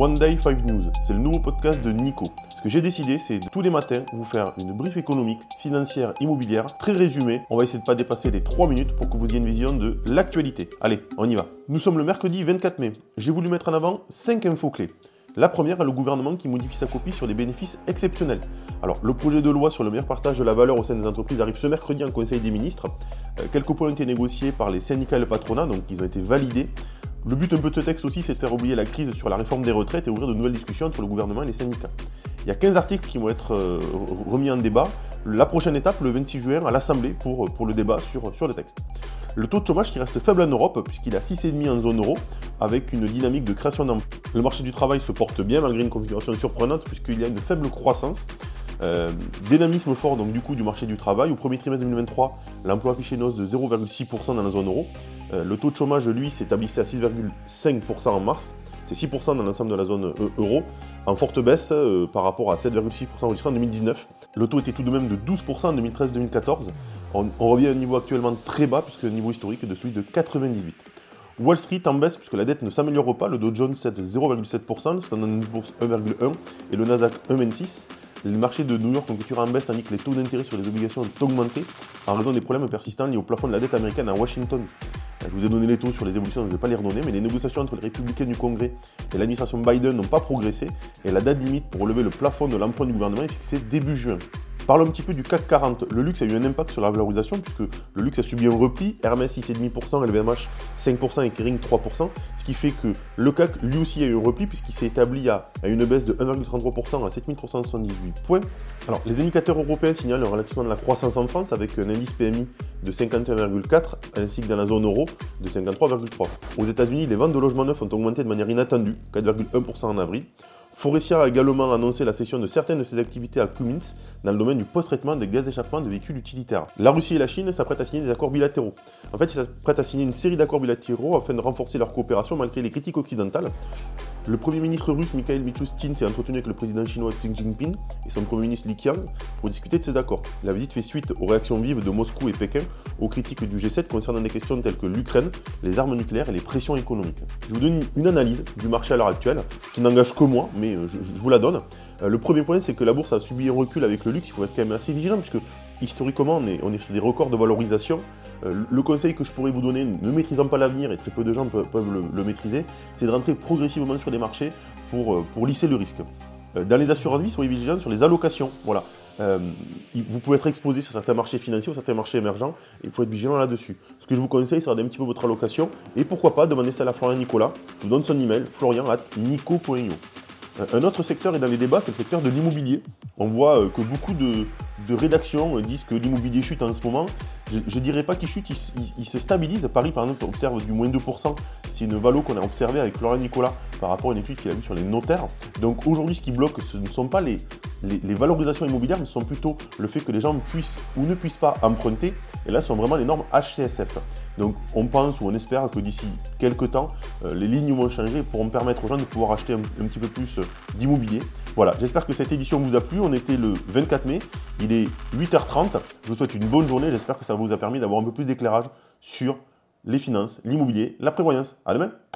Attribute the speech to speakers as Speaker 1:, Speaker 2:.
Speaker 1: One Day 5 News. C'est le nouveau podcast de Nico. Ce que j'ai décidé, c'est tous les matins vous faire une brief économique, financière, immobilière, très résumée. On va essayer de pas dépasser les 3 minutes pour que vous ayez une vision de l'actualité. Allez, on y va. Nous sommes le mercredi 24 mai. J'ai voulu mettre en avant 5 infos clés. La première est le gouvernement qui modifie sa copie sur des bénéfices exceptionnels. Alors, le projet de loi sur le meilleur partage de la valeur au sein des entreprises arrive ce mercredi en Conseil des ministres. Euh, quelques points ont été négociés par les syndicats et le patronat, donc ils ont été validés. Le but un peu de ce texte aussi, c'est de faire oublier la crise sur la réforme des retraites et ouvrir de nouvelles discussions entre le gouvernement et les syndicats. Il y a 15 articles qui vont être euh, remis en débat. La prochaine étape, le 26 juin, à l'Assemblée pour, pour le débat sur, sur le texte. Le taux de chômage qui reste faible en Europe, puisqu'il est à 6,5 en zone euro, avec une dynamique de création d'emplois. Le marché du travail se porte bien malgré une configuration surprenante, puisqu'il y a une faible croissance. Euh, dynamisme fort donc du coup du marché du travail. Au premier trimestre 2023, l'emploi affiché une de 0,6% dans la zone euro. Euh, le taux de chômage, lui, s'établissait à 6,5% en mars. C'est 6% dans l'ensemble de la zone euh, euro, en forte baisse par rapport à 7,6% enregistré en 2019. Le taux était tout de même de 12% en 2013-2014. On, revient à un niveau actuellement très bas, puisque le niveau historique est de celui de 98. Wall Street en baisse puisque la dette ne s'améliore pas, le Dow Jones cède 0,7%, le Standard Poor's 1,1% et le Nasdaq 1,26%. Les marchés de New York ont clôturé en baisse tandis que les taux d'intérêt sur les obligations ont augmenté en raison des problèmes persistants liés au plafond de la dette américaine à Washington. Je vous ai donné les taux sur les évolutions, je ne vais pas les redonner, mais les négociations entre les républicains du Congrès et l'administration Biden n'ont pas progressé et la date limite pour relever le plafond de l'emprunt du gouvernement est fixée début juin. Parlons un petit peu du CAC 40. Le luxe a eu un impact sur la valorisation puisque le luxe a subi un repli, Hermès 6,5%, LVMH 5% et Kering 3%, ce qui fait que le CAC lui aussi a eu un repli puisqu'il s'est établi à, une baisse de 1,33% à 7378 points. Alors les indicateurs européens signalent un ralentissement de la croissance en France avec un indice PMI de 51,4 ainsi que dans la zone euro de 53,3. Aux États-Unis, les ventes de logements neufs ont augmenté de manière inattendue, 4,1% en avril. Forestia a également annoncé la cession de certaines de ses activités à Cummins dans le domaine du post-traitement des gaz d'échappement de véhicules utilitaires. La Russie et la Chine s'apprêtent à signer des accords bilatéraux. En fait, ils s'apprêtent à signer une série d'accords bilatéraux afin de renforcer leur coopération malgré les critiques occidentales. Le Premier ministre russe Mikhail Michoustin s'est entretenu avec le président chinois Xi Jinping et son Premier ministre Li Qiang pour discuter de ces accords. La visite fait suite aux réactions vives de Moscou et Pékin aux critiques du G7 concernant des questions telles que l'Ukraine, les armes nucléaires et les pressions économiques. Je vous donne une analyse du marché à l'heure actuelle qui n'engage que moi, mais euh, je, vous la donne. Euh, le premier point, c'est que la bourse a subi un recul avec le luxe. Il faut être quand même assez vigilant puisque historiquement, on est, sur des records de valorisation. Euh, le conseil que je pourrais vous donner, ne maîtrisant pas l'avenir, et très peu de gens peuvent, le, maîtriser, c'est de rentrer progressivement sur les marchés pour, euh, lisser le risque. Dans les assurances vie, soyez vigilants sur les allocations. Voilà. vous pouvez être exposé sur certains marchés financiers ou certains marchés émergents, il faut être vigilant là-dessus. Ce que je vous conseille, c'est de un petit peu votre allocation, et pourquoi pas demander ça à Florian Nicolas. Je vous donne son email, florian at nico.io. Un autre secteur est dans les débats, c'est le secteur de l'immobilier. On voit que beaucoup de, rédactions disent que l'immobilier chute en ce moment. Je ne dirais pas qu'il chute, il, se stabilise. Paris, par exemple, observe du moins 2%. C'est une valo qu'on a observée avec Laurent Nicolas par rapport à une étude qu'il a vue sur les notaires. Donc aujourd'hui, ce qui bloque, ce ne sont pas les, les, valorisations immobilières, mais ce sont plutôt le fait que les gens puissent ou ne puissent pas emprunter. Et là, ce sont vraiment les normes HCSF. Donc on pense ou on espère que d'ici quelques temps, euh, les lignes vont changer pourront permettre aux gens de pouvoir acheter un, petit peu plus euh, d'immobilier. Voilà, j'espère que cette édition vous a plu. On était le 24 mai, il est 8h30. Je vous souhaite une bonne journée. J'espère que ça vous a permis d'avoir un peu plus d'éclairage sur les finances, l'immobilier, la prévoyance. À demain